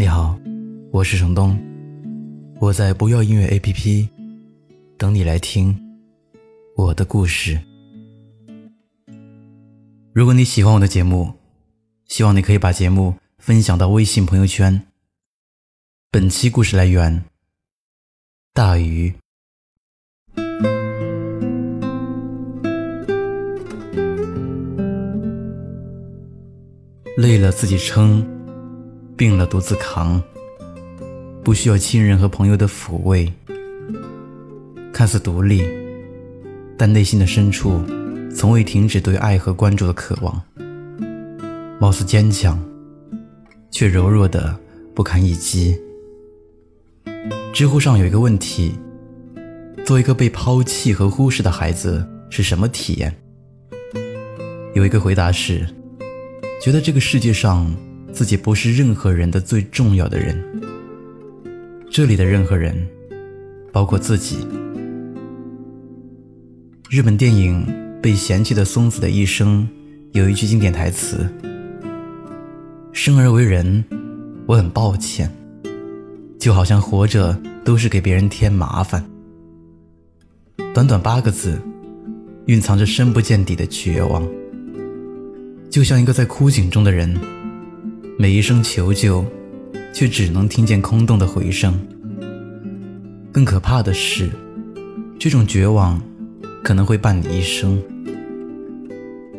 你好，我是程东，我在不要音乐 APP 等你来听我的故事。如果你喜欢我的节目，希望你可以把节目分享到微信朋友圈。本期故事来源：大鱼。累了自己撑，病了独自扛，不需要亲人和朋友的抚慰。看似独立，但内心的深处，从未停止对爱和关注的渴望。貌似坚强，却柔弱的不堪一击。知乎上有一个问题：做一个被抛弃和忽视的孩子是什么体验？有一个回答是。觉得这个世界上自己不是任何人的最重要的人。这里的任何人，包括自己。日本电影《被嫌弃的松子的一生》有一句经典台词：“生而为人，我很抱歉，就好像活着都是给别人添麻烦。”短短八个字，蕴藏着深不见底的绝望。就像一个在枯井中的人，每一声求救，却只能听见空洞的回声。更可怕的是，这种绝望可能会伴你一生。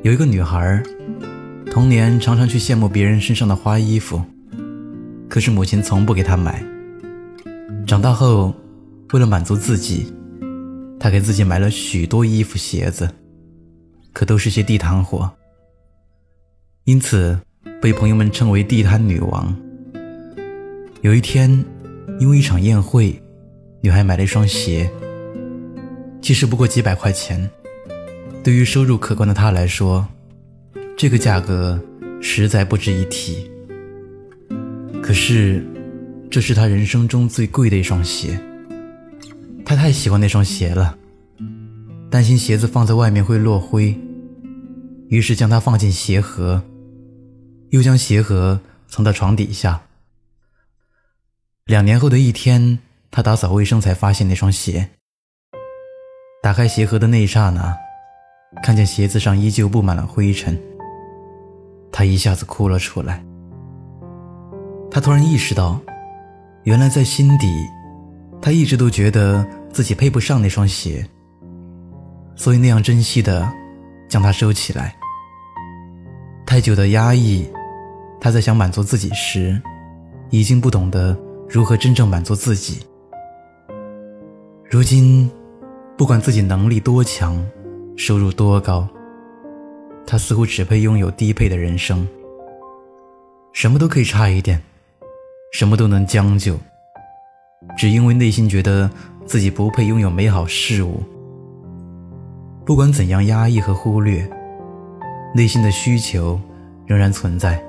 有一个女孩，童年常常去羡慕别人身上的花衣服，可是母亲从不给她买。长大后，为了满足自己，她给自己买了许多衣服、鞋子，可都是些地摊货。因此，被朋友们称为“地摊女王”。有一天，因为一场宴会，女孩买了一双鞋，其实不过几百块钱。对于收入可观的她来说，这个价格实在不值一提。可是，这是她人生中最贵的一双鞋。她太喜欢那双鞋了，担心鞋子放在外面会落灰，于是将它放进鞋盒。又将鞋盒藏到床底下。两年后的一天，他打扫卫生才发现那双鞋。打开鞋盒的那一刹那，看见鞋子上依旧布满了灰尘，他一下子哭了出来。他突然意识到，原来在心底，他一直都觉得自己配不上那双鞋，所以那样珍惜的将它收起来。太久的压抑。他在想满足自己时，已经不懂得如何真正满足自己。如今，不管自己能力多强，收入多高，他似乎只配拥有低配的人生。什么都可以差一点，什么都能将就，只因为内心觉得自己不配拥有美好事物。不管怎样压抑和忽略，内心的需求仍然存在。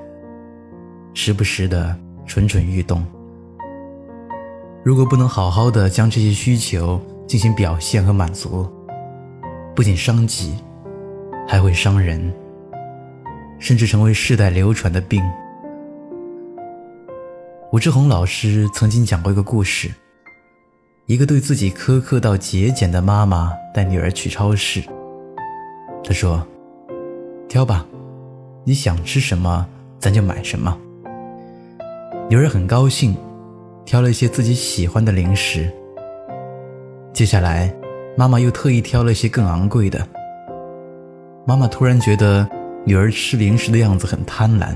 时不时的蠢蠢欲动。如果不能好好的将这些需求进行表现和满足，不仅伤己，还会伤人，甚至成为世代流传的病。武志红老师曾经讲过一个故事：一个对自己苛刻到节俭的妈妈带女儿去超市，她说：“挑吧，你想吃什么，咱就买什么。”女儿很高兴，挑了一些自己喜欢的零食。接下来，妈妈又特意挑了一些更昂贵的。妈妈突然觉得女儿吃零食的样子很贪婪，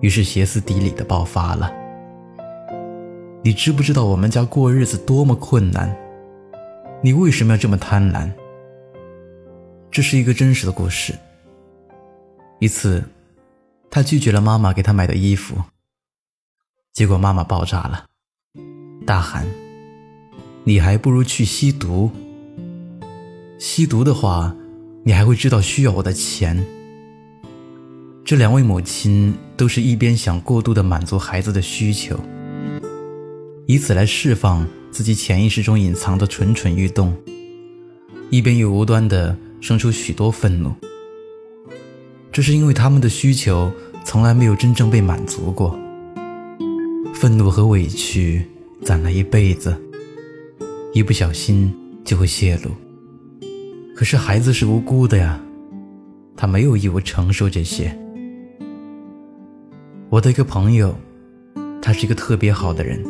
于是歇斯底里的爆发了：“你知不知道我们家过日子多么困难？你为什么要这么贪婪？”这是一个真实的故事。一次，他拒绝了妈妈给他买的衣服。结果妈妈爆炸了，大喊：“你还不如去吸毒！吸毒的话，你还会知道需要我的钱。”这两位母亲都是一边想过度的满足孩子的需求，以此来释放自己潜意识中隐藏的蠢蠢欲动，一边又无端的生出许多愤怒。这是因为他们的需求从来没有真正被满足过，愤怒和委屈攒了一辈子，一不小心就会泄露。可是孩子是无辜的呀，他没有义务承受这些。我的一个朋友，他是一个特别好的人，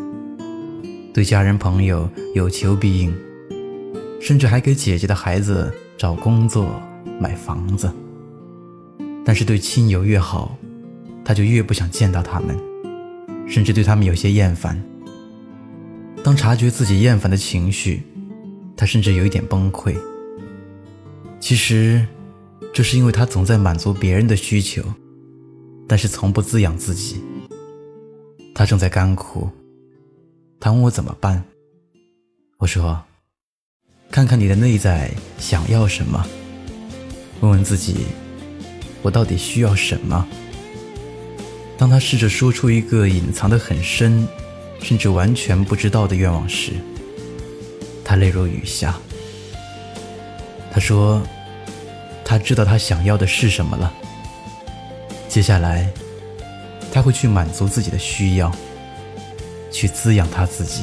对家人朋友有求必应，甚至还给姐姐的孩子找工作、买房子。但是对亲友越好，他就越不想见到他们，甚至对他们有些厌烦。当察觉自己厌烦的情绪，他甚至有一点崩溃。其实，这是因为他总在满足别人的需求，但是从不滋养自己。他正在干枯。他问我怎么办，我说：看看你的内在想要什么，问问自己。我到底需要什么？当他试着说出一个隐藏的很深，甚至完全不知道的愿望时，他泪如雨下。他说：“他知道他想要的是什么了。接下来，他会去满足自己的需要，去滋养他自己。”